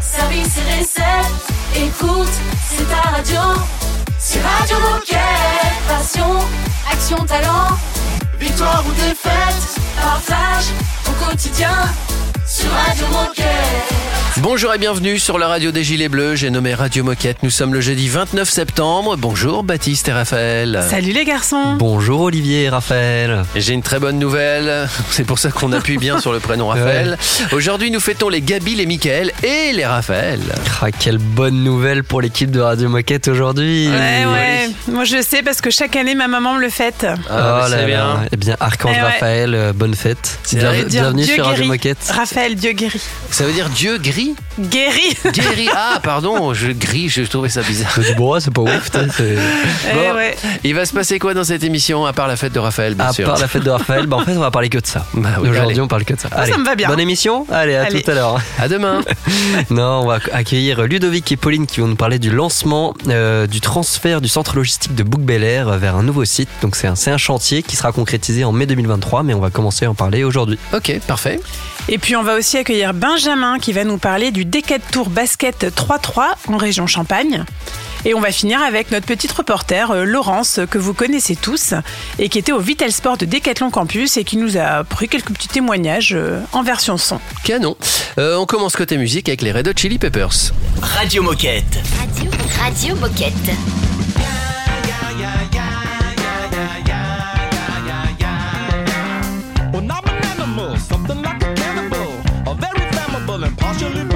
service et recettes. Écoute, c'est ta radio. C'est Radio Moquette. Passion, action, talent. Victoire ou défaite, partage au quotidien sur Radio Moquette. Bonjour et bienvenue sur la radio des Gilets Bleus. J'ai nommé Radio Moquette. Nous sommes le jeudi 29 septembre. Bonjour Baptiste et Raphaël. Salut les garçons Bonjour Olivier et Raphaël. J'ai une très bonne nouvelle. C'est pour ça qu'on appuie bien sur le prénom Raphaël. Aujourd'hui, nous fêtons les Gabi, les Michael et les Raphaël. Ah, quelle bonne nouvelle pour l'équipe de Radio Moquette aujourd'hui. Ouais, ouais. Moi je sais parce que chaque année ma maman me le fête. Ah, Oh c'est là bien. Eh bien, Archange Eh ouais. Raphaël, euh, bonne fête. Bienvenue Dieu sur Radio. Moquette. Raphaël, Dieu guéri. Ça veut dire Dieu gris Guéri Guéri. Ah, pardon, je gris, je trouvais ça bizarre. Du bois, c'est pas ouf. t'sais, c'est- Eh Bon. ouais. Il va se passer quoi dans cette émission, à part la fête de Raphaël, bien À sûr part la fête de Raphaël, bah en fait, on va parler que de ça. Bah oui, Aujourd'hui, allez. on parle que de ça. Ah, ça me va bien. Bonne émission Allez, à Allez. tout à l'heure. À demain. Non, on va accueillir Ludovic et Pauline qui vont nous parler du lancement euh, du transfert du centre logistique de Bouc Bel Air vers un nouveau site. Donc c'est un, c'est un chantier qui sera concrétisé en mai 2023, mais on va commencer à en parler aujourd'hui. Ok, parfait. Et puis on va aussi accueillir Benjamin qui va nous parler du Decathlon Tour Basket 3-3 en région Champagne. Et on va finir avec notre petite reporter euh, Laurence que vous connaissez tous et qui était au Vital Sport de Decathlon Campus et qui nous a pris quelques petits témoignages euh, en version son. Canon. Euh, on commence côté musique avec les Red Hot Chili Peppers. Radio Moquette. Radio, Radio Moquette. Don't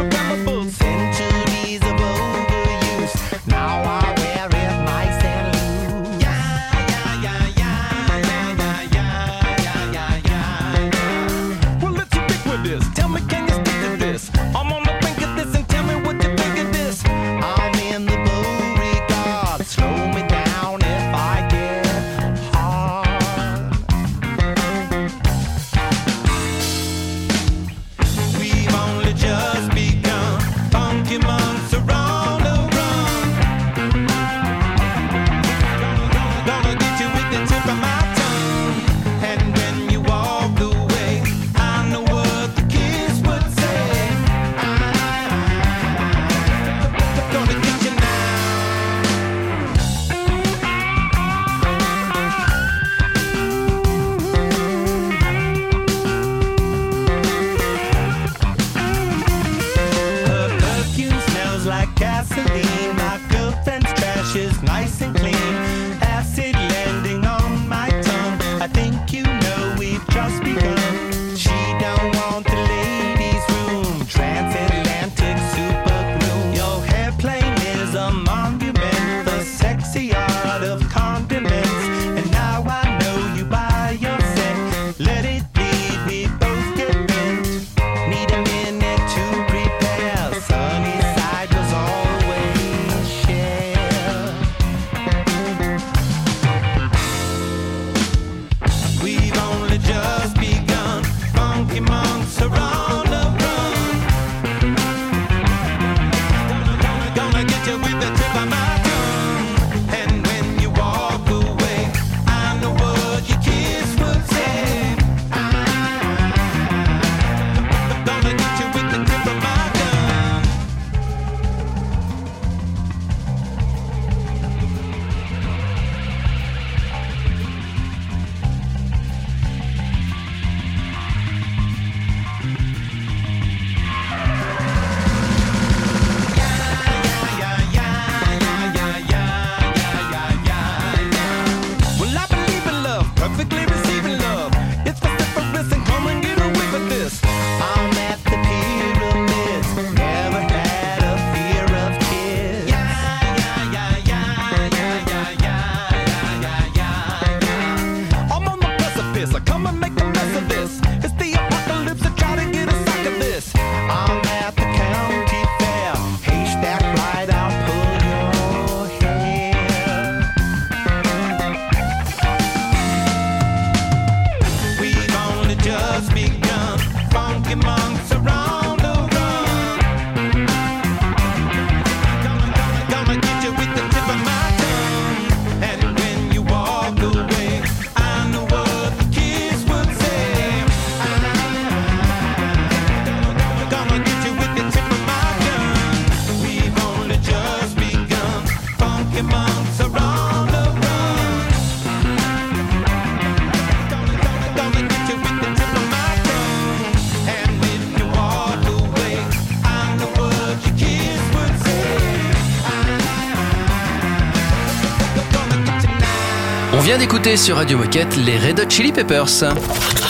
vient d'écouter sur Radio Moquette les Red Hot Chili Peppers.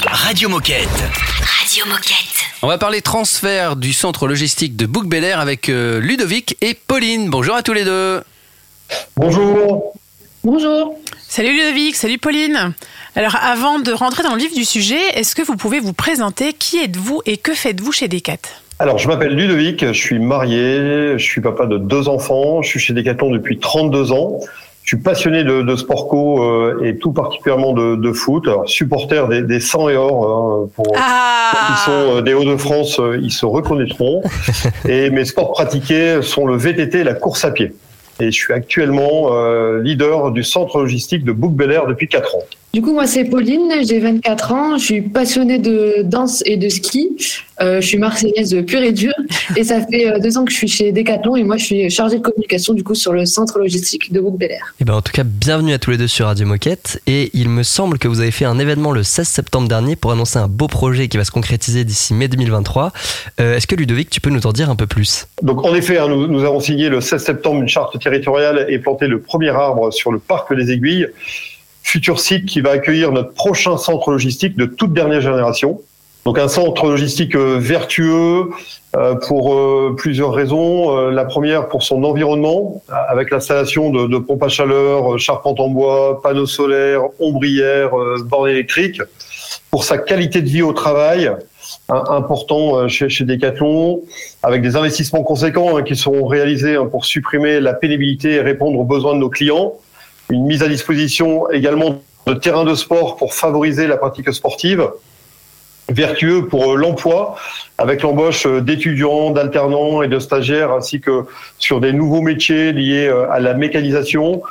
Radio Moquette. Radio Moquette. On va parler transfert du centre logistique de Bouc Bel Air avec euh, Ludovic et Pauline. Bonjour à tous les deux. Bonjour. Bonjour. Salut Ludovic, salut Pauline. Alors avant de rentrer dans le vif du sujet, est-ce que vous pouvez vous présenter? Qui êtes-vous et que faites-vous chez Decat Alors, je m'appelle Ludovic, je suis marié, je suis papa de deux enfants, je suis chez Decathlon depuis 32 ans. Je suis passionné de, de sport co euh, et tout particulièrement de, de foot. Alors, supporter des, des 100 et or, hein, pour ceux qui Ah sont euh, des Hauts-de-France, euh, ils se reconnaîtront. et mes sports pratiqués sont le VTT et la course à pied. Et je suis actuellement euh, leader du centre logistique de Bouc Bel Air depuis 4 ans. Du coup, moi, c'est Pauline, j'ai 24 ans, je suis passionnée de danse et de ski. Euh, je suis marseillaise pure et dure. Et ça fait euh, deux ans que je suis chez Decathlon et moi, je suis chargée de communication du coup sur le centre logistique de Bouc Bel Air. Et ben en tout cas, bienvenue à tous les deux sur Radio Moquette. Et il me semble que vous avez fait un événement le 16 septembre dernier pour annoncer un beau projet qui va se concrétiser d'ici mai 2023. Euh, Est-ce que Ludovic, tu peux nous en dire un peu plus? Donc en effet, hein, nous, nous avons signé le 16 septembre une charte territoriale et planté le premier arbre sur le parc des Aiguilles, futur site qui va accueillir notre prochain centre logistique de toute dernière génération. Donc un centre logistique euh, vertueux euh, pour euh, plusieurs raisons. La première pour son environnement, avec l'installation de, de pompes à chaleur, charpentes en bois, panneaux solaires, ombrières, bornes électriques. Pour sa qualité de vie au travail, important chez, chez Decathlon, avec des investissements conséquents hein, qui seront réalisés hein, pour supprimer la pénibilité et répondre aux besoins de nos clients. Une mise à disposition également de terrains de sport pour favoriser la pratique sportive. Vertueux pour euh, l'emploi, avec l'embauche euh, d'étudiants, d'alternants et de stagiaires, ainsi que sur des nouveaux métiers liés euh, à la mécanisation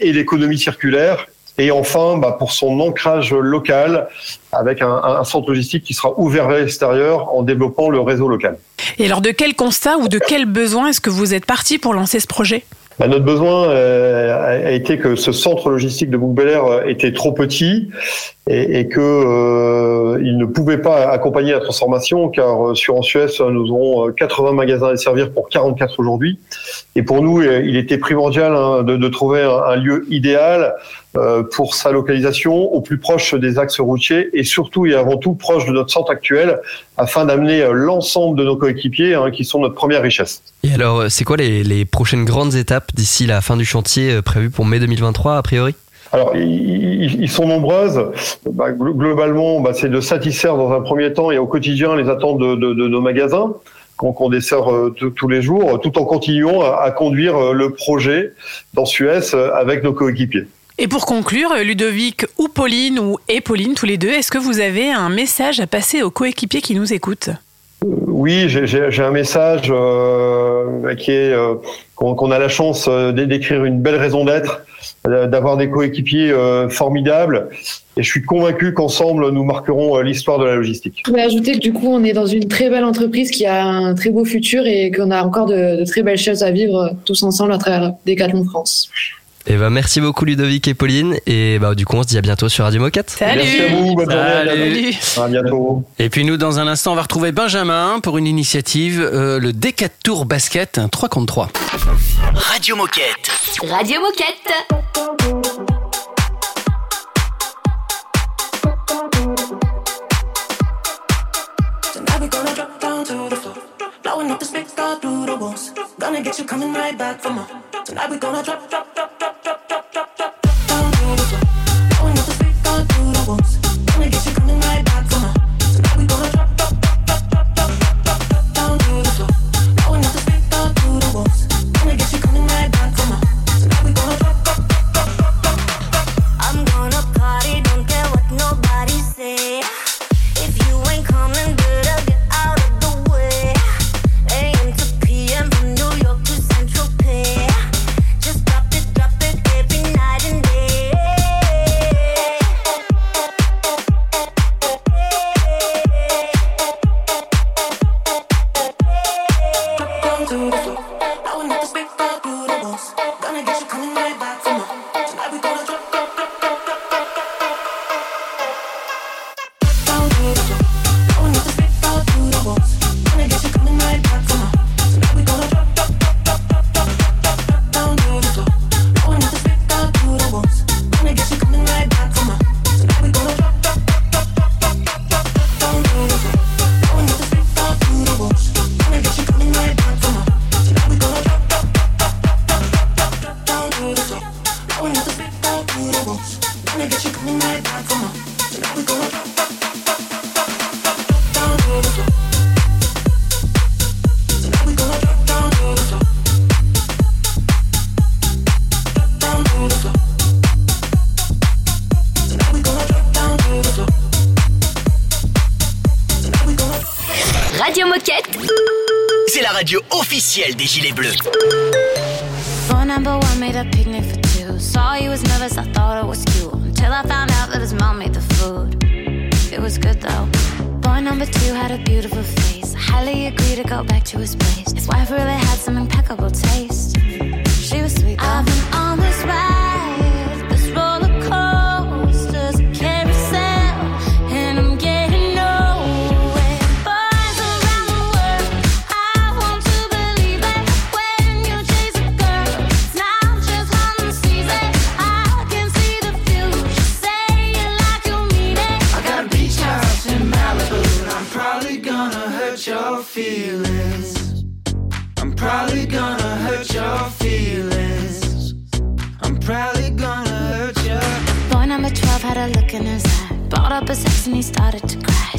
et l'économie circulaire. Et enfin, bah, pour son ancrage local, avec un, un centre logistique qui sera ouvert vers l'extérieur en développant le réseau local. Et alors de quel constat ou de quel besoin est-ce que vous êtes parti pour lancer ce projet? Bah, notre besoin euh, a été que ce centre logistique de Bouc Bel Air euh, était trop petit et, et que euh, il ne pouvait pas accompagner la transformation car euh, sur en Suez nous aurons euh, 80 magasins à servir pour 44 aujourd'hui. Et pour nous euh, il était primordial hein, de, de trouver un, lieu idéal euh, pour sa localisation au plus proche des axes routiers et surtout et avant tout proche de notre centre actuel afin d'amener euh, l'ensemble de nos coéquipiers hein, qui sont notre première richesse. Et alors, euh, c'est quoi les, les prochaines grandes étapes d'ici la fin du chantier euh, prévu pour mai 2023 a priori? Alors, ils- sont nombreuses. Bah, glo- globalement, bah, c'est de satisfaire dans un premier temps et au quotidien les attentes de, de- de nos magasins qu'on dessert euh, tous- les jours, tout en continuant à, à conduire euh, le projet dans Suez euh, avec nos coéquipiers. Et pour conclure, Ludovic ou Pauline ou et Pauline, tous les deux, est-ce que vous avez un message à passer aux coéquipiers qui nous écoutent? Oui, j'ai- un message euh, qui est euh, qu'on a la chance euh, d'é- d'écrire une belle raison d'être, d'avoir des coéquipiers euh, formidables, et je suis convaincu qu'ensemble nous marquerons l'histoire de la logistique. Je voulais ajouter que du coup, on est dans une très belle entreprise qui a un très beau futur et qu'on a encore de, de très belles choses à vivre tous ensemble à travers Decathlon France. Et ben merci beaucoup Ludovic et Pauline. Et bah du coup, on se dit à bientôt sur Radio Moquette. Salut Merci à vous, bonne journée. à Salut. À bientôt. Et puis nous, dans un instant, on va retrouver Benjamin pour une initiative, euh, le Decat Tour Basket, un 3 contre 3. Radio Moquette. Radio Moquette. Tonight we gonna drop down to the floor. Blowing up the speaker through the walls. Gonna get you coming right back for more. Tonight we gonna drop, drop, drop, drop, drop, des Gilets Bleus. Phone number one made a picnic for two. Saw he was nervous, I thought it was cute. Until I found out that his mom made the food. It was good though. Boy number two had a beautiful face. Highly agree to go back to his place. His wife really had some impeccable taste. And he started to cry.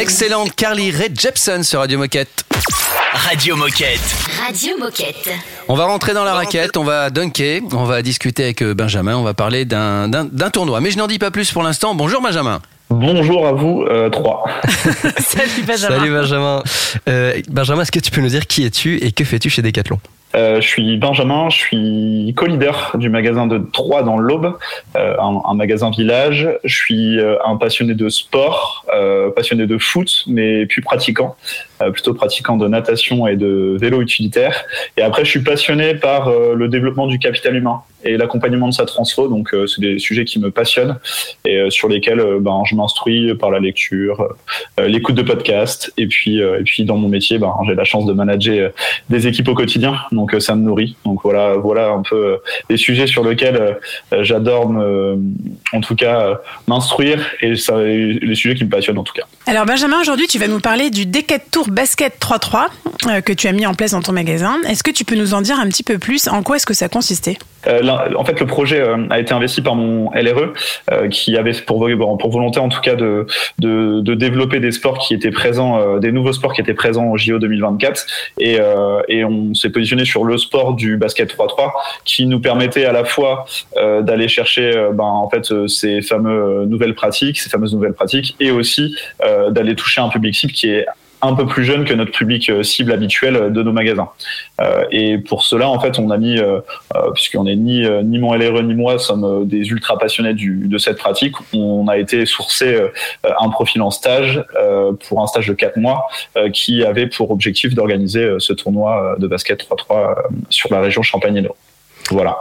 L'excellente Carly Rae Jepsen sur Radio Moquette. Radio Moquette. Radio Moquette. On va rentrer dans la raquette, on va dunker, on va discuter avec euh, Benjamin, on va parler d'un d'un- d'un tournoi. Mais je n'en dis pas plus pour l'instant. Bonjour Benjamin. Bonjour à vous euh, trois. Salut Benjamin. Salut Benjamin. Euh, Benjamin, est-ce que tu peux nous dire qui es-tu et que fais-tu chez Decathlon? Euh, je suis Benjamin, je suis co-leader du magasin de Troyes dans l'Aube, euh, un, magasin village. Je suis euh, un passionné de sport, euh, passionné de foot, mais plus pratiquant, plutôt pratiquant de natation et de vélo utilitaire. Et après, je suis passionné par euh, le développement du capital humain et l'accompagnement de sa transfo. Donc, euh, c'est des sujets qui me passionnent et euh, sur lesquels euh, ben, je m'instruis par la lecture, euh, l'écoute de podcasts. Et puis, euh, et puis dans mon métier, ben, j'ai la chance de manager euh, des équipes au quotidien, donc euh, ça me nourrit. Donc voilà, voilà un peu euh, les sujets sur lesquels euh, euh, j'adore, en tout cas, euh, m'instruire et ça, les sujets qui me passionnent en tout cas. Alors Benjamin, aujourd'hui tu vas nous parler du Decat Basket 3-3 euh, que tu as mis en place dans ton magasin. Est-ce que tu peux nous en dire un petit peu plus? En quoi est-ce que ça consistait? Euh, en fait, le projet euh, a été investi par mon LRE, qui avait pour, vo- pour volonté, en tout cas, de, développer des sports qui étaient présents, des nouveaux sports qui étaient présents au JO 2024. Et, on s'est positionné sur le sport du basket 3-3, qui nous permettait à la fois d'aller chercher, ben, en fait, ces fameuses nouvelles pratiques, ces fameuses nouvelles pratiques, et aussi d'aller toucher un public cible qui est un peu plus jeune que notre public euh, cible habituel de nos magasins. Euh, et pour cela, en fait, on a mis euh, euh, puisqu'on est ni euh, ni mon LRE ni moi sommes euh, des ultra passionnés du, de cette pratique. On a été sourcé euh, un profil en stage euh, pour un stage de 4 mois euh, qui avait pour objectif d'organiser euh, ce tournoi euh, de basket 3-3 euh, sur la région Champagne-Hénault. Voilà.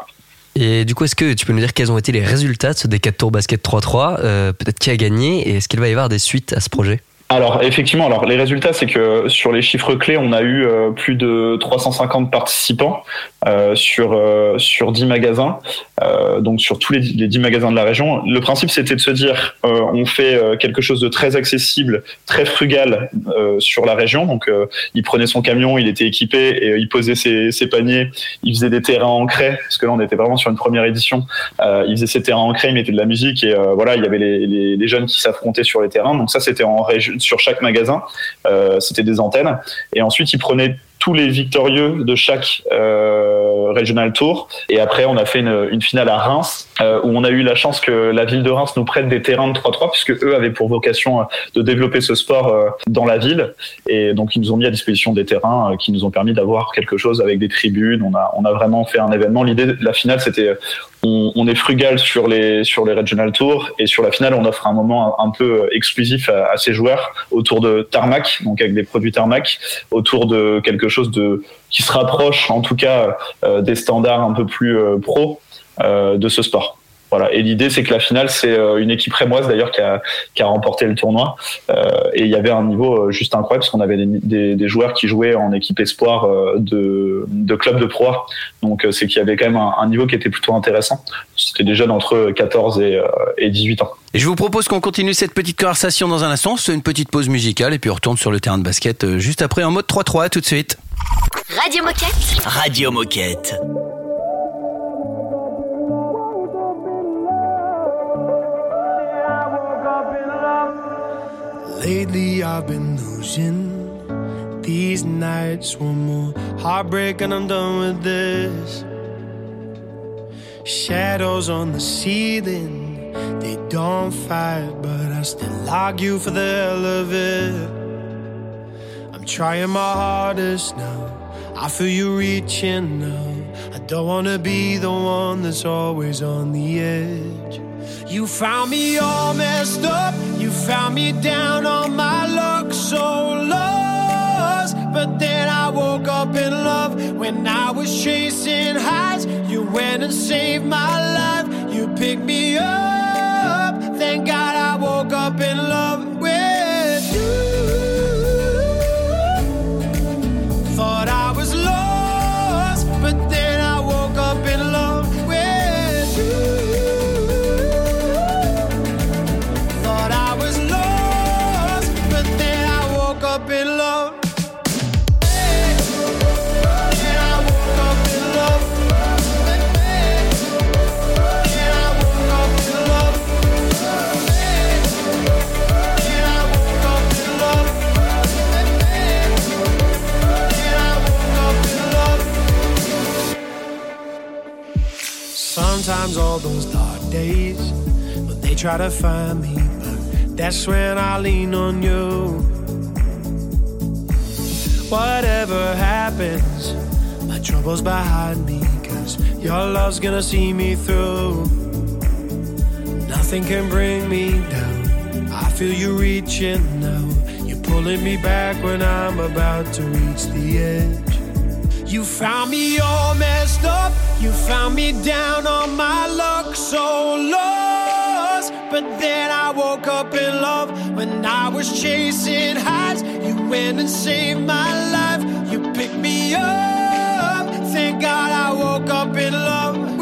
Et du coup, est-ce que tu peux nous dire quels ont été les résultats de ce Decat Tour Basket 3-3 Euh, Peut-être qui a gagné et est-ce qu'il va y avoir des suites à ce projet? Alors effectivement, alors les résultats, c'est que sur les chiffres clés, on a eu euh, plus de 350 participants euh, sur euh, sur 10 magasins, euh, donc sur tous les, les 10 magasins de la région. Le principe, c'était de se dire, euh, on fait quelque chose de très accessible, très frugal sur la région. Donc il prenait son camion, il était équipé et il posait ses, paniers, il faisait des terrains en craie, parce que là on était vraiment sur une première édition. Il faisait ses terrains en craie, il mettait de la musique et voilà, il y avait les, les, les jeunes qui s'affrontaient sur les terrains. Donc ça, c'était en région sur chaque magasin, euh, c'était des antennes. Et ensuite, ils prenaient tous les victorieux de chaque euh, Regional Tour. Et après, on a fait une, une finale à Reims, euh, où on a eu la chance que la ville de Reims nous prête des terrains de 3-3, puisque eux avaient pour vocation euh, de développer ce sport euh, dans la ville. Et donc, ils nous ont mis à disposition des terrains euh, qui nous ont permis d'avoir quelque chose avec des tribunes. On a, on a vraiment fait un événement. L'idée de la finale, c'était on, est frugal sur les sur les regional tours et sur la finale on offre un moment un, peu exclusif à, à ces joueurs autour de tarmac donc avec des produits tarmac autour de quelque chose de qui se rapproche en tout cas euh, des standards un peu plus euh, pro euh, de ce sport. Voilà. Et l'idée, c'est que la finale, c'est euh, une équipe rémoise d'ailleurs qui a, qui a remporté le tournoi. Euh, et il y avait un niveau euh, juste incroyable parce qu'on avait des, des, des joueurs qui jouaient en équipe espoir de, de club de pro. A. Donc c'est qu'il y avait quand même un, un niveau qui était plutôt intéressant. C'était des jeunes entre 14 et, et 18 ans. Et je vous propose qu'on continue cette petite conversation dans un instant. C'est une petite pause musicale et puis on retourne sur le terrain de basket juste après en mode 3-3 tout de suite. Radio Moquette. Radio Moquette. Lately I've been losing these nights. One more heartbreak and I'm done with this. Shadows on the ceiling, they don't fight, but I still argue for the hell of it. I'm trying my hardest now. I feel you reaching now. I don't wanna be the one that's always on the edge. You found me all messed up. You found me down on my luck, so lost. But then I woke up in love when I was chasing highs. You went and saved my life. You picked me up. Thank God I woke up in love All those dark days when they try to find me, but that's when I lean on you. Whatever happens, my troubles behind me, cause your love's gonna see me through. Nothing can bring me down. I feel you reaching now. You're pulling me back when I'm about to reach the edge. You found me all messed up. You found me down on my luck, so lost. But then I woke up in love when I was chasing highs. You went and saved my life. You picked me up. Thank God I woke up in love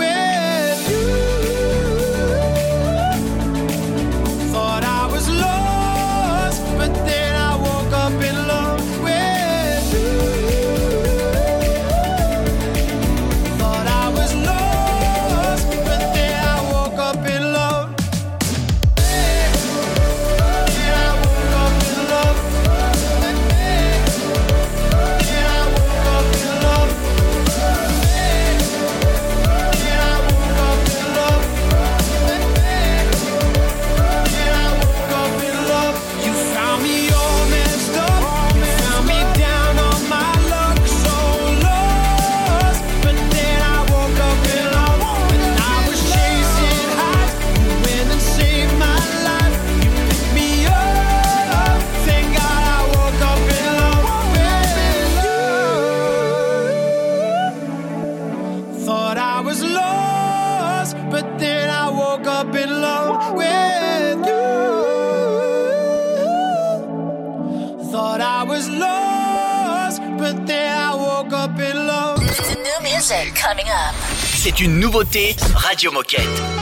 C'est une nouveauté Radio Moquette.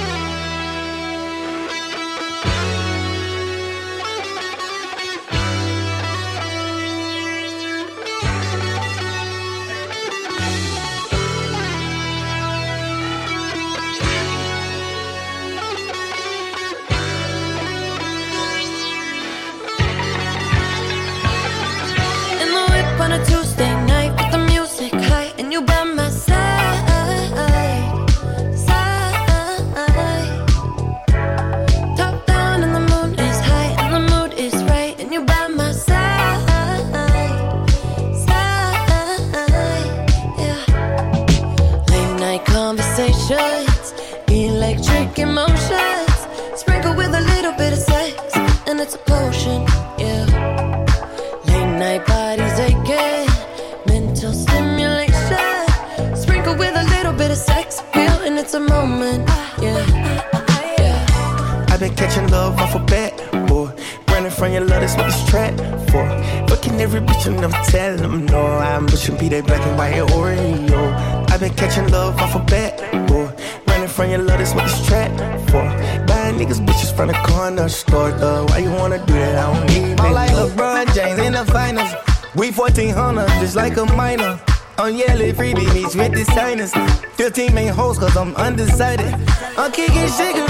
15 ain't hoes, cause I'm undecided. I'm kicking shigarati,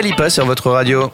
Lipa sur votre radio.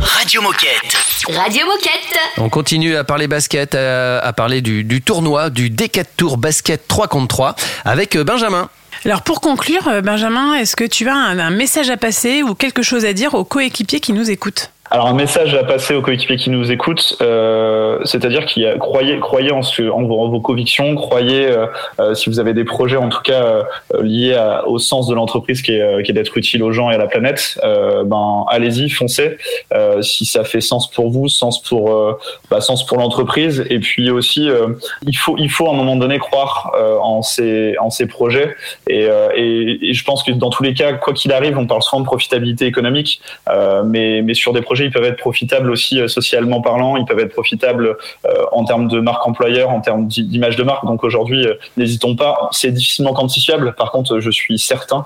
Radio Moquette. Radio Moquette. On continue à parler basket, à, à parler du, du tournoi, du Decat Tour Basket 3 contre 3 avec euh, Benjamin. Alors pour conclure, euh, Benjamin, est-ce que tu as un, un message à passer ou quelque chose à dire aux coéquipiers qui nous écoutent? Alors un message à passer aux coéquipiers qui nous écoutent, euh, c'est-à-dire qu'il y a croyez croyez en, ce, en, vos, convictions, croyez euh, euh, si vous avez des projets en tout cas euh, liés à- au sens de l'entreprise qui est, euh, qui est d'être utile aux gens et à la planète, euh, ben allez-y, foncez. Euh, si ça fait sens pour vous, sens pour euh, bah, sens pour l'entreprise, et puis aussi euh, il faut il faut à un moment donné croire euh, en ces en ces projets et, euh, et, et je pense que dans tous les cas, quoi qu'il arrive, on parle souvent de profitabilité économique, euh, mais, mais sur des projets, ils peuvent être profitables aussi euh, socialement parlant, ils peuvent être profitables euh, en termes de marque employeur, en termes d'i- d'image de marque. Donc aujourd'hui, euh, n'hésitons pas. C'est difficilement quantifiable. Par contre, je suis certain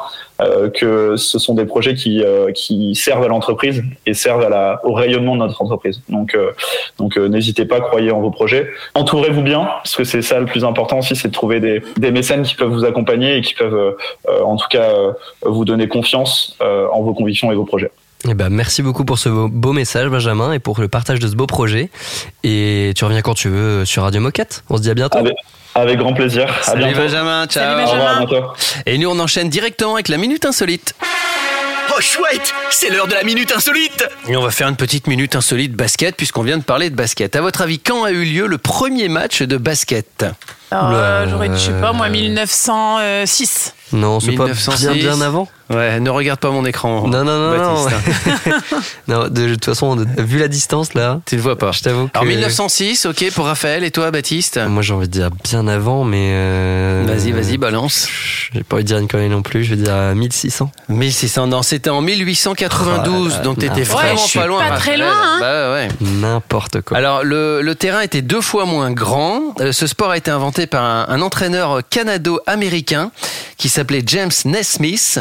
que ce sont des projets qui, servent à l'entreprise et servent à la, au rayonnement de notre entreprise. Donc, donc n'hésitez pas, croyez en vos projets. Entourez-vous bien, parce que c'est ça le plus important aussi, c'est de trouver des, des mécènes qui peuvent vous accompagner et qui peuvent, en tout cas, vous donner confiance en vos convictions et vos projets. Eh ben, merci beaucoup pour ce beau, beau message, Benjamin, et pour le partage de ce beau projet. Et tu reviens quand tu veux sur Radio Moquette. On se dit à bientôt. Avec, avec grand plaisir. À Salut bientôt. Benjamin, ciao. Au revoir, à bientôt. Et nous on enchaîne directement avec la minute insolite. Oh chouette, c'est l'heure de la minute insolite. Et on va faire une petite minute insolite basket puisqu'on vient de parler de basket. À votre avis, quand a eu lieu le premier match de basket? Euh, J'aurais dit, je sais pas, moi, euh, 1906. Non, c'est pas 1906. bien, bien avant Ouais, ne regarde pas mon écran. Non, non, non, non. Baptiste. Non, de, toute façon, vu la distance là, Tu ne vois pas. je t'avoue que. Alors 1906, ok pour Raphaël et toi Baptiste Moi j'ai envie de dire bien avant, mais. euh, Vas-y, vas-y, balance. J'ai pas envie de dire une connerie non plus, je vais dire euh, 1600. 1600, non, c'était en 1892, Oh là donc t'étais vraiment Ouais, pas loin. pas très loin, hein. Bah ouais. N'importe quoi. Alors le, le terrain était deux fois moins grand. Euh, ce sport a été inventé par un, un entraîneur canado-américain qui s'appelait James Nesmith.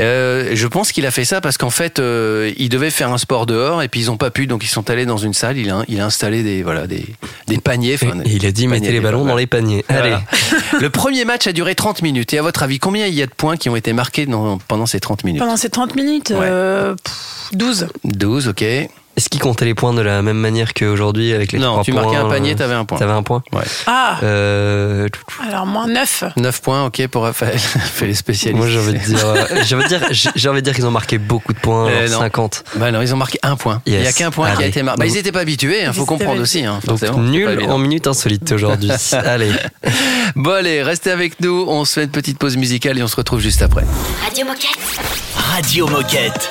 Euh, je pense qu'il a fait ça parce qu'en fait euh, il devait faire un sport dehors et puis ils ont pas pu, donc ils sont allés dans une salle. Il a, il a installé des voilà des, des paniers. enfin, Et il a dit mettez les ballons dans les paniers. Allez. Voilà. le premier match a duré 30 minutes. Et à votre avis, combien il y a de points qui ont été marqués dans- pendant ces 30 minutes? Pendant ces 30 minutes, Ouais. euh, pff, 12. 12, ok. Est-ce qu'il comptait les points de la même manière qu'aujourd'hui avec les Non, trois tu points marquais un panier, euh, t'avais un point. T'avais un point Ouais. Ah, euh, alors moins 9. 9 points, ok, pour Raphaël. Fait les spécialistes. Moi j'ai envie de dire, euh, j'ai envie de dire, j'ai j'ai envie de dire qu'ils ont marqué beaucoup de points, Euh, alors non. 50. Bah non, ils ont marqué un point. Il y a qu'un point qui a été marqué. Bah, ils n'étaient pas habitués, il faut comprendre aussi. Hein, Donc nul en minute insolite aujourd'hui. Allez. Bon allez, restez avec nous, on se fait une petite pause musicale et on se retrouve juste après. Radio Moquette. Radio Moquette.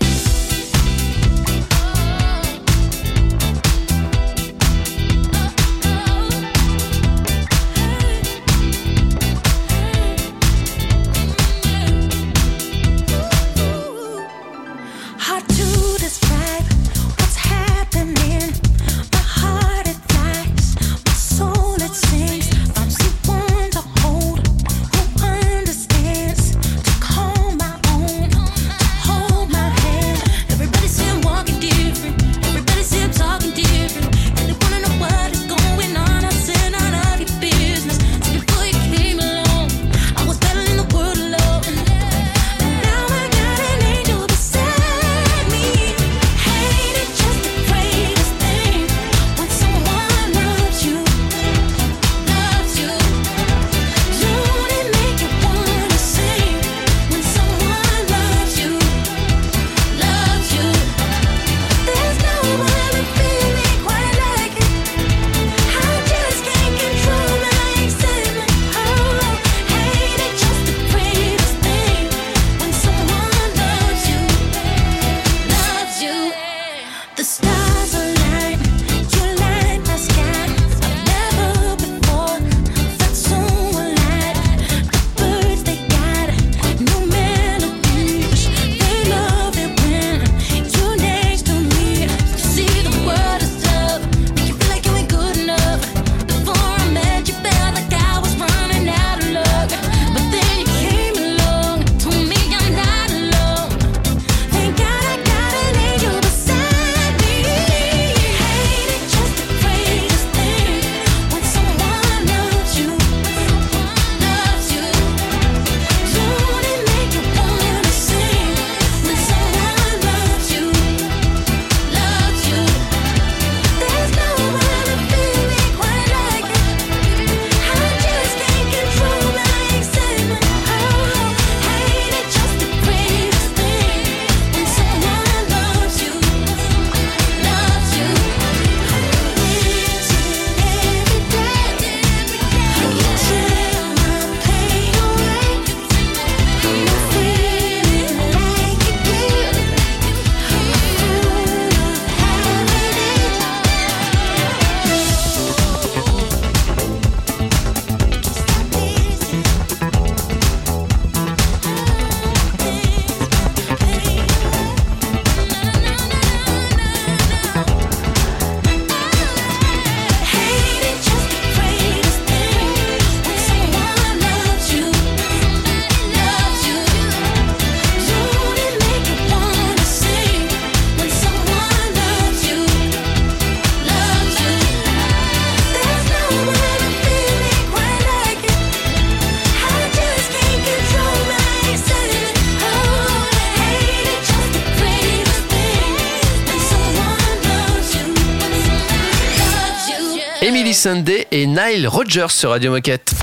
Sunday et Nile Rogers sur Radio Moquette.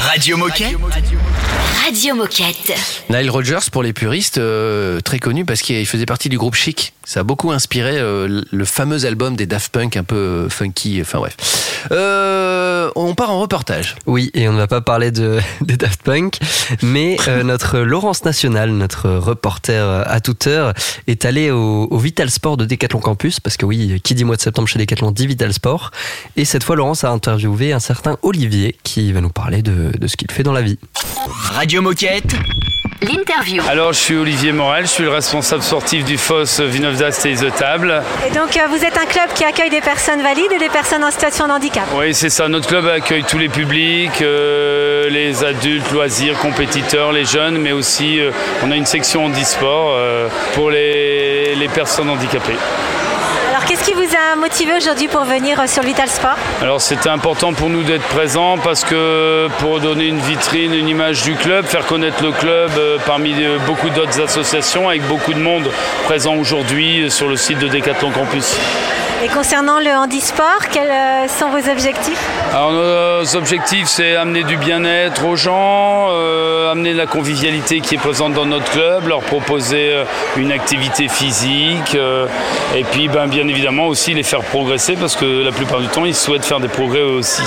Radio Moquette. Radio Moquette. Nile Rogers, pour les puristes, euh, très connu parce qu'il faisait partie du groupe Chic. Ça a beaucoup inspiré euh, le fameux album des Daft Punk, un peu euh, funky, enfin bref. Euh, on part en reportage. Oui, et on ne va pas parler de, des Daft Punk, mais euh, notre Laurence National, notre reporter euh, à toute heure, est allé au, au Vital Sport de Decathlon Campus, parce que oui, qui dit mois de septembre chez Decathlon dit Vital Sport. Et cette fois, Laurence a interviewé un certain Olivier qui va nous parler de, de ce qu'il fait dans la vie. Radio Moquette. L'interview. Alors, je suis Olivier Morel, je suis le responsable sportif du FOS Vinov d'Ast et The Table. Et donc, euh, vous êtes un club qui accueille des personnes valides et des personnes en situation de handicap. Oui, c'est ça. Notre club accueille tous les publics, euh, les adultes, loisirs, compétiteurs, les jeunes, mais aussi euh, on a une section handisport euh, pour les, les personnes handicapées. Qu'est-ce qui vous a motivé aujourd'hui pour venir euh, sur Vital Sport? Alors c'était important pour nous d'être présents parce que pour donner une vitrine, une image du club, faire connaître le club euh, parmi euh, beaucoup d'autres associations avec beaucoup de monde présent aujourd'hui sur le site de Decathlon Campus. Et concernant le handisport, quels euh, sont vos objectifs? Alors nos objectifs c'est amener du bien-être aux gens, euh, amener la convivialité qui est présente dans notre club, leur proposer euh, une activité physique euh, et puis ben, bien évidemment aussi les faire progresser parce que la plupart du temps ils souhaitent faire des progrès eux aussi.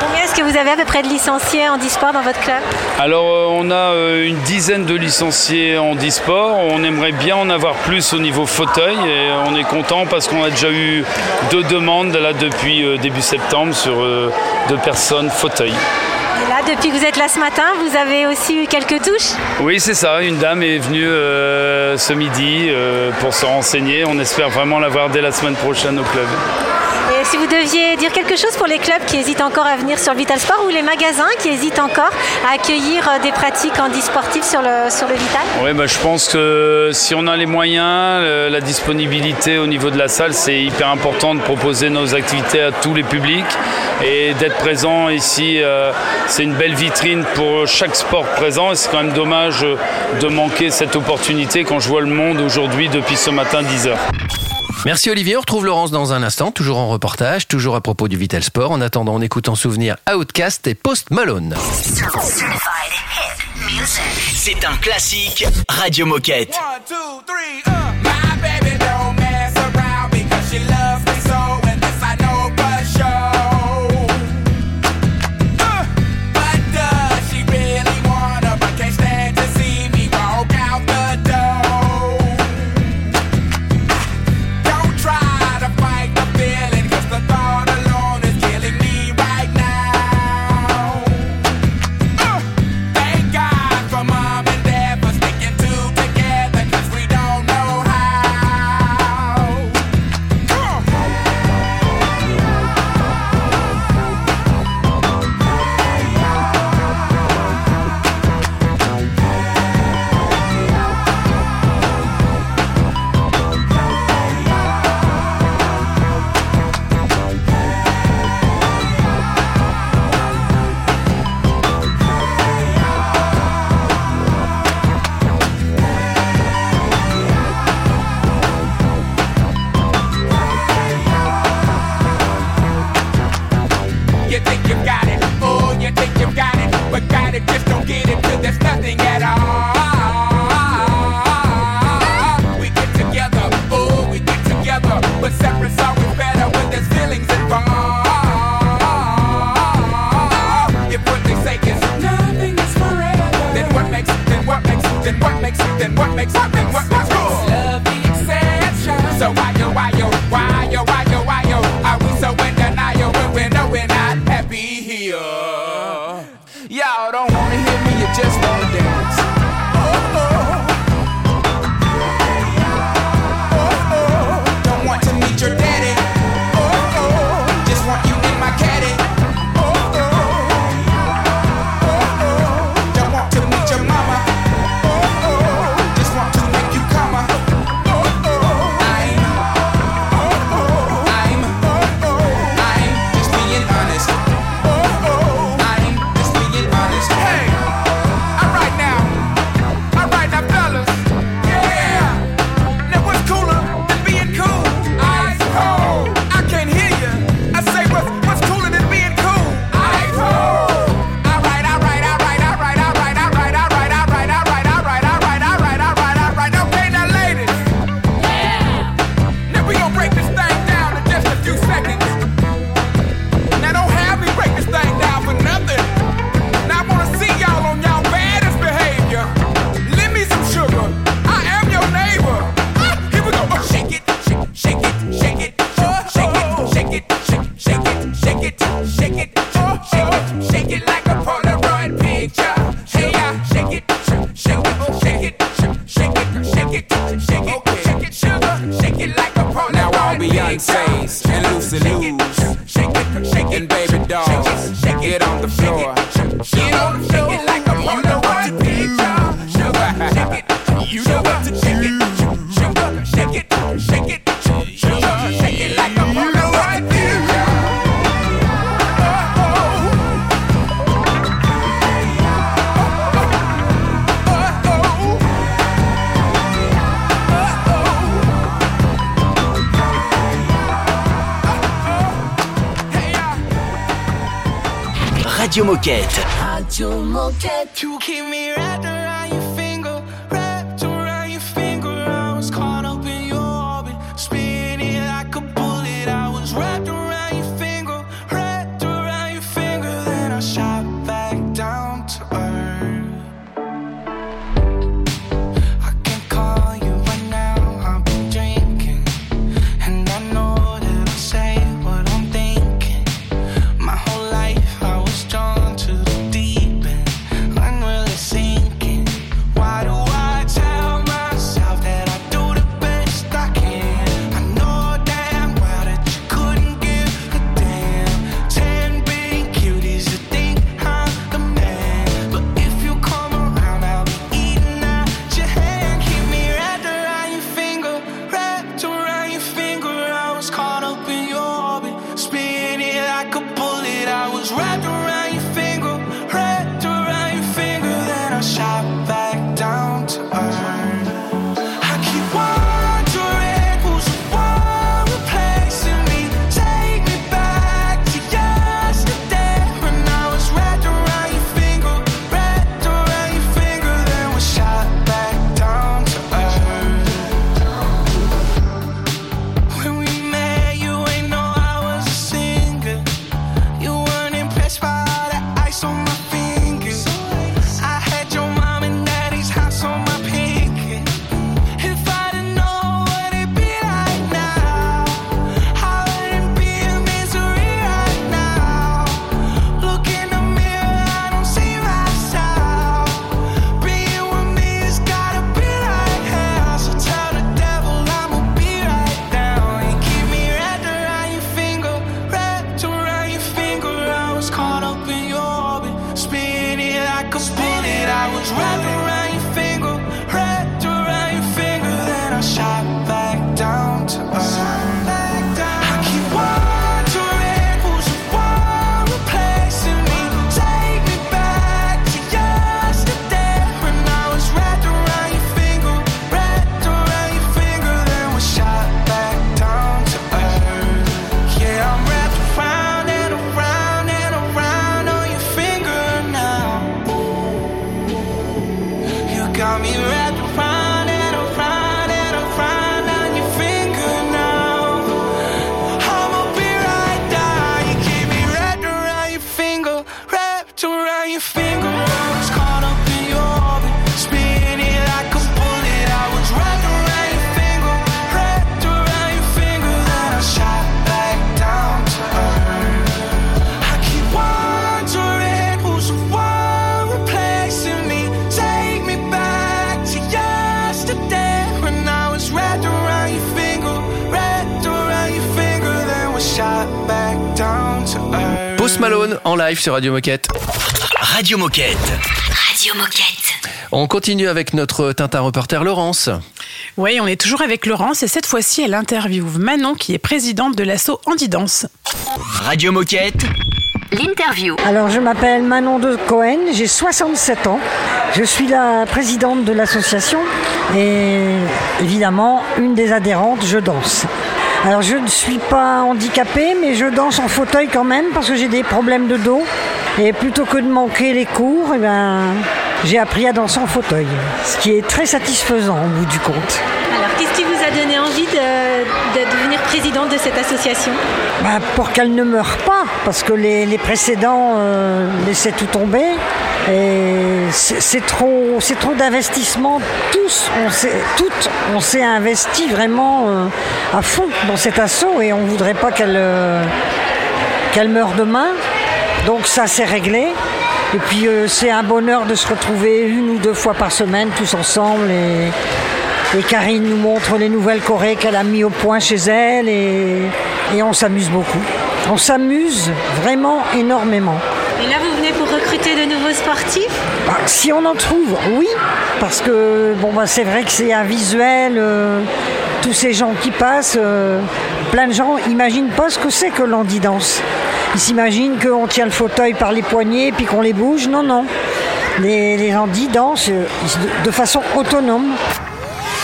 Combien est-ce que vous avez à peu près de licenciés en e-sport dans votre club Alors, euh, on a euh, une dizaine de licenciés en e-sport. On aimerait bien en avoir plus au niveau fauteuil et on est content parce qu'on a déjà eu deux demandes là depuis euh, début septembre sur deux personnes fauteuil. Et là, depuis que vous êtes là ce matin, vous avez aussi eu quelques touches Oui, c'est ça. Une dame est venue ce midi pour se renseigner. On espère vraiment l'avoir dès la semaine prochaine au club si vous deviez dire quelque chose pour les clubs qui hésitent encore à venir sur le Vital Sport ou les magasins qui hésitent encore à accueillir euh, des pratiques handisportives sur le, sur le Vital? Oui, bah, je pense que si on a les moyens, la disponibilité au niveau de la salle, c'est hyper important de proposer nos activités à tous les publics et d'être présent ici. Euh, c'est une belle vitrine pour chaque sport présent et c'est quand même dommage euh, de manquer cette opportunité quand je vois le monde aujourd'hui depuis ce matin 10h. Merci Olivier, on retrouve Laurence dans un instant, toujours en reportage, toujours à propos du Vital Sport. En attendant, on écoute en souvenir Outcast et Post Malone. C'est un classique Radio Moquette. Radio Moquette. Radio Moquette. Keep me live sur Radio Moquette. Radio Moquette. Radio Moquette. On continue avec notre Tintin reporter Laurence. Oui, on est toujours avec Laurence et cette fois-ci, elle interviewe Manon qui est présidente de l'asso Handidance. Radio Moquette. L'interview. Alors, je m'appelle Manon de Cohen, j'ai 67 ans. Je suis la présidente de l'association et évidemment une des adhérentes, je danse. Alors, je ne suis pas handicapée, mais je danse en fauteuil quand même parce que j'ai des problèmes de dos. Et plutôt que de manquer les cours, eh ben, j'ai appris à danser en fauteuil, ce qui est très satisfaisant au bout du compte. Donné envie de, de devenir présidente de cette association Bah, pour qu'elle ne meure pas, parce que les, les précédents euh, laissaient tout tomber. Et c'est c'est trop, c'est trop d'investissement. Tous, on s'est, toutes, on s'est investi vraiment euh, à fond dans cet assaut et on voudrait pas qu'elle, euh, qu'elle meure demain. Donc ça s'est réglé. Et puis c'est un bonheur de se retrouver une ou deux fois par semaine tous ensemble et, et Karine nous montre les nouvelles chorés qu'elle a mis au point chez elle et, et on s'amuse beaucoup. On s'amuse vraiment énormément. Et là, vous venez pour recruter de nouveaux sportifs? Bah, si on en trouve, oui, parce que bon, bah, c'est vrai que c'est un visuel. euh, tous ces gens qui passent, euh, plein de gens imaginent pas ce que c'est que l'handidance. Ils s'imaginent qu'on tient le fauteuil par les poignets puis qu'on les bouge. Non, non. Les, les handis dansent euh, de façon autonome.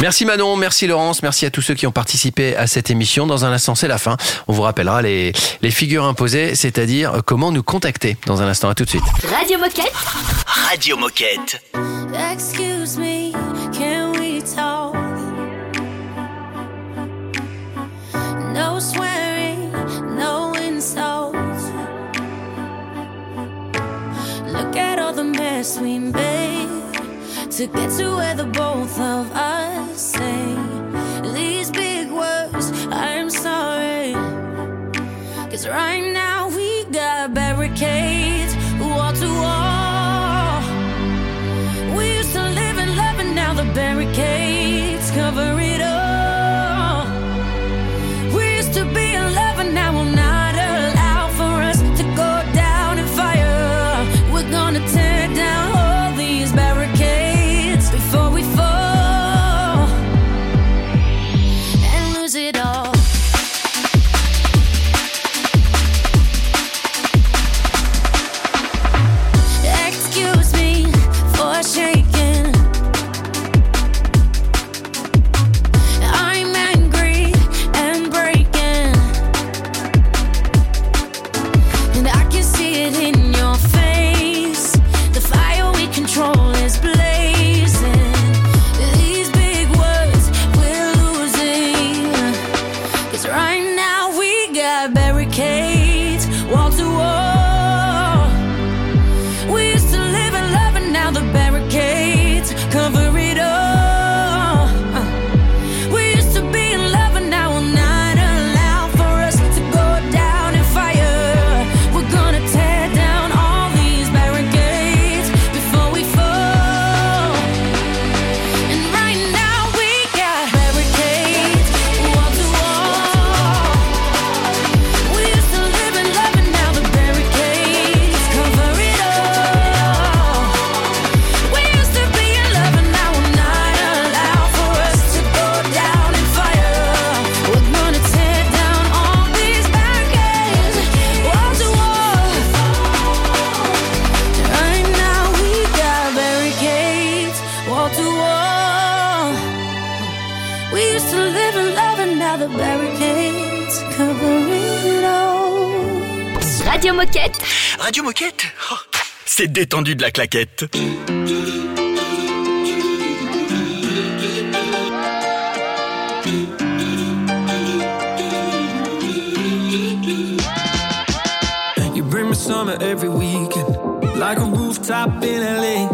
Merci Manon, merci Laurence, merci à tous ceux qui ont participé à cette émission. Dans un instant, c'est la fin. On vous rappellera les, les figures imposées, c'est-à-dire comment nous contacter. Dans un instant, à tout de suite. Radio Moquette. Radio Moquette. Excuse me, can we talk? No swearing, no insults. Look at all the mess we made to get to where the both of us say these big words. I'm sorry. Cause right now we got barricades, wall to wall. We used to live and love, and now the barricades Radio Moquette Oh, C'est détendu de la claquette. You bring me summer every weekend, like a rooftop in LA.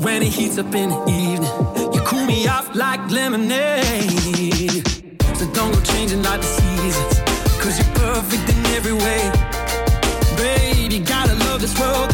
When it heats up in the evening, you cool me off like lemonade. So don't go changing like the seasons, cause you're perfect in every way. World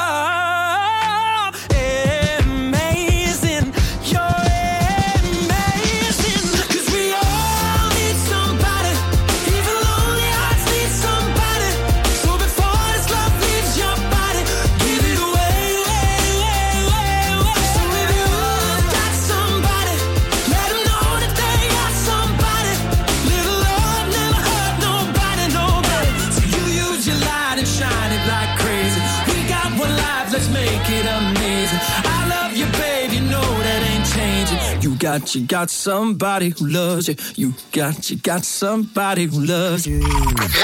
Got, you got somebody who loves you. You got, you got somebody who loves you.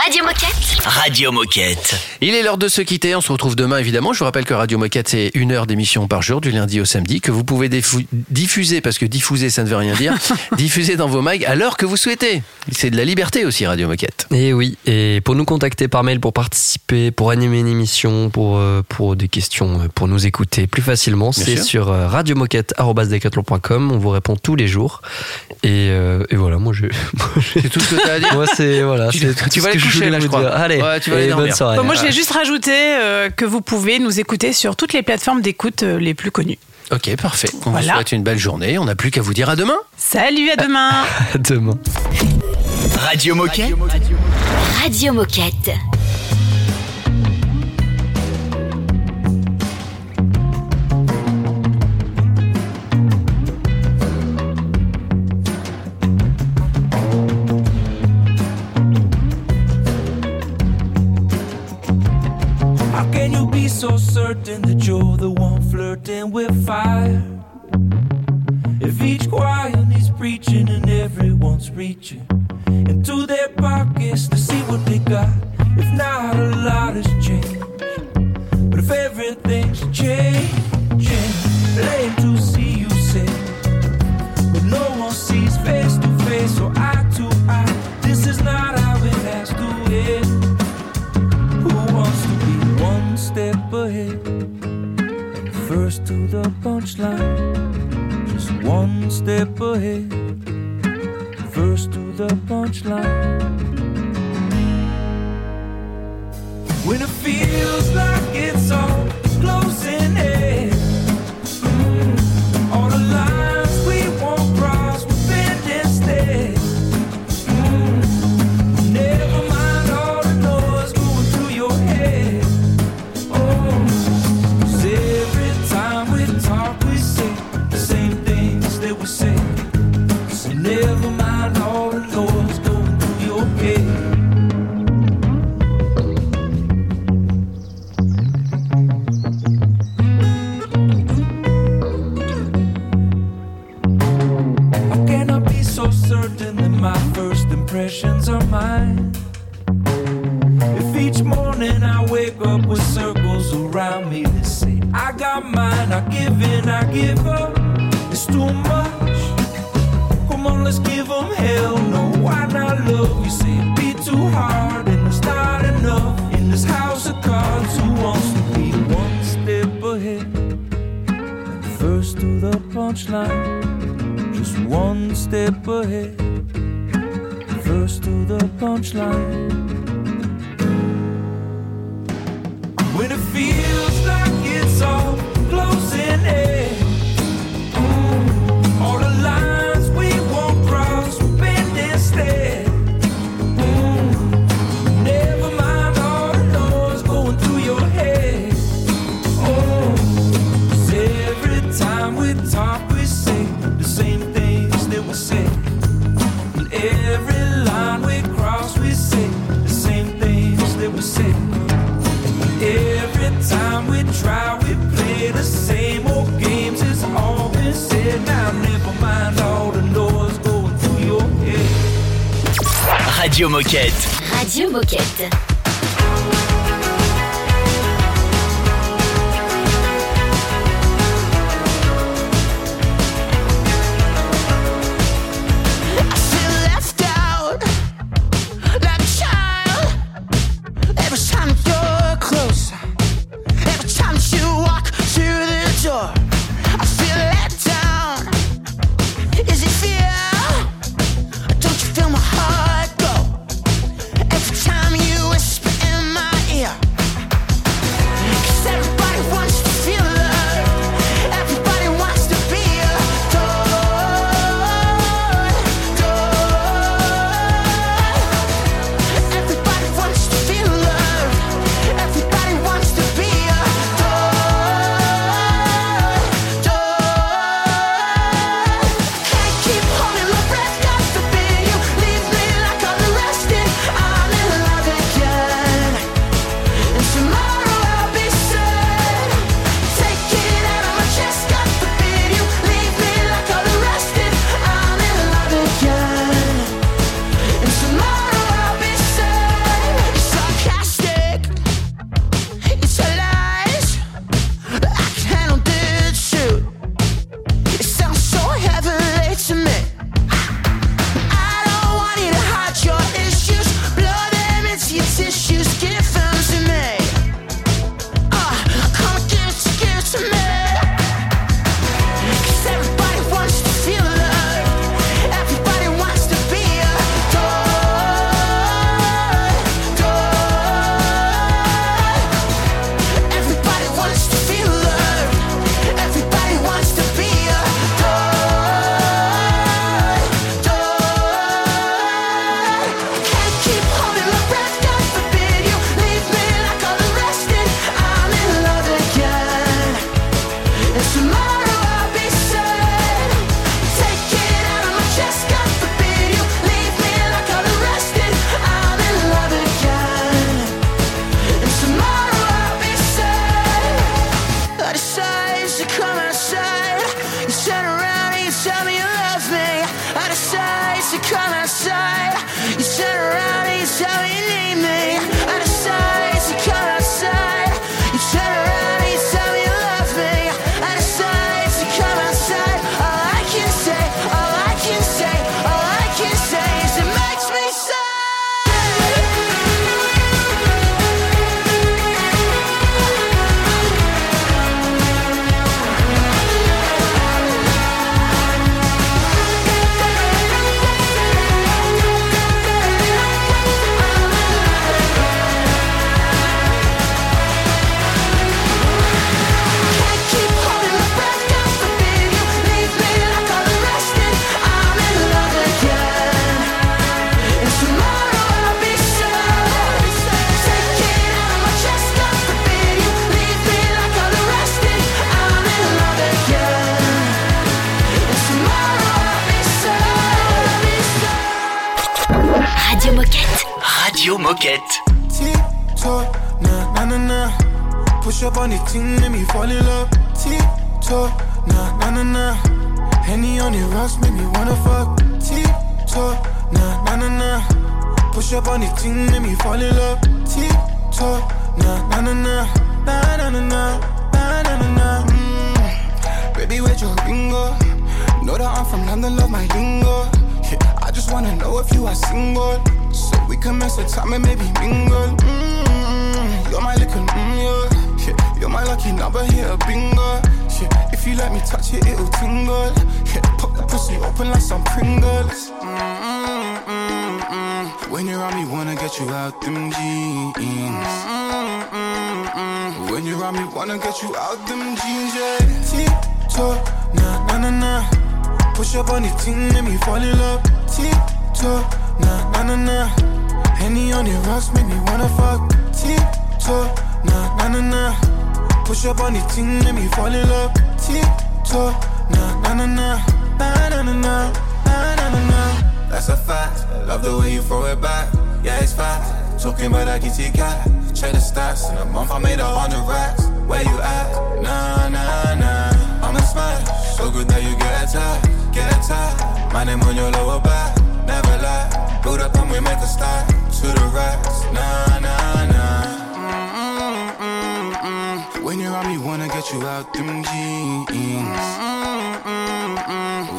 Radio Moquette. Radio Moquette. Il est l'heure de se quitter. On se retrouve demain, évidemment. Je vous rappelle que Radio Moquette, c'est une heure d'émission par jour, du lundi au samedi, que vous pouvez diffu- diffuser, parce que diffuser, ça ne veut rien dire, diffuser dans vos mags à l'heure que vous souhaitez. C'est de la liberté aussi, Radio Moquette. Et oui, et pour nous contacter par mail pour participer, pour animer une émission, pour, euh, pour des questions, euh, pour nous écouter plus facilement, c'est sur euh, radiomoquette.com. On vous répond tous les jours. Et, euh, et voilà, moi je. C'est tout ce que tu as à dire Moi c'est. Voilà, Tu- tout vas aller coucher, là, je vous crois. dire. Allez, Ouais, tu vas aller bonne soirée. Bon, moi, je vais juste rajouter euh, que vous pouvez nous écouter sur toutes les plateformes d'écoute euh, les plus connues. Ok, parfait. On Voilà. vous souhaite une belle journée. On n'a plus qu'à vous dire à demain. Salut, à demain À demain. Radio Moquette. Radio Moquette. So certain that you're the one flirting with fire? If each choir needs preaching and everyone's reaching into their pockets to see what they got, if not a lot has changed, but if everything's changing, lame to see you say, but no one sees face to face or first to the punchline, just one step ahead. First to the punchline. When it feels like it's all closing in. If you are single. So we can mess with time and maybe mingle. Mm, you're my little mm, yeah. yeah. You're my lucky number here, bingo. Yeah, if you let me touch it, it'll tingle. Yeah, pop the pussy open like some Pringles. Mm, mm, mm, mm. When you're on me, wanna get you out them jeans. Mm, mm, mm, mm. When you're on me, wanna get you out them jeans, yeah. Tip-toe, nah, nah, nah, nah. Push up on the team, make me fall in love. Tip-toe, nah, nah, nah, nah. Henny on the rocks, make me wanna fuck. Tip-toe, nah, nah, nah, nah. Push up on the team, make me fall in love. Tip-toe, nah, nah, nah, nah. Nah, nah, nah, nah. Nah, nah, nah, nah. That's a fact. Love the way you throw it back. Yeah, it's fact. Talking about that kitty cat. Check the stats. In a month, I made a hundred racks. Where you at? Nah, nah, nah. I'm a smash. So good that you get attacked. Get attacked. My name on your lower back. Never lie. Boot up and we make a start. To the racks. Nah, nah, nah. Mm, mm, mm. When you're on me, wanna get you out them jeans.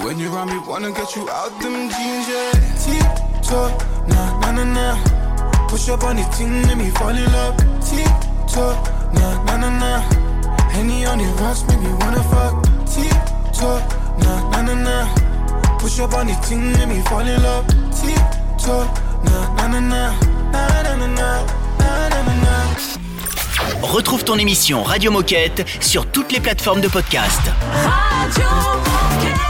When you're on me, wanna get you out them jeans, yeah. Tip-toe, nah, nah, nah, nah. Push up on the team, make me fall in love. Tip-toe, nah, nah, nah, nah. Henny on the rocks, make me wanna fuck. Tip-toe, nah, nah, nah, nah. Push up on the make me fall in love. Tip-toe. Retrouve ton émission Radio Moquette sur toutes les plateformes de podcast. Radio Moquette.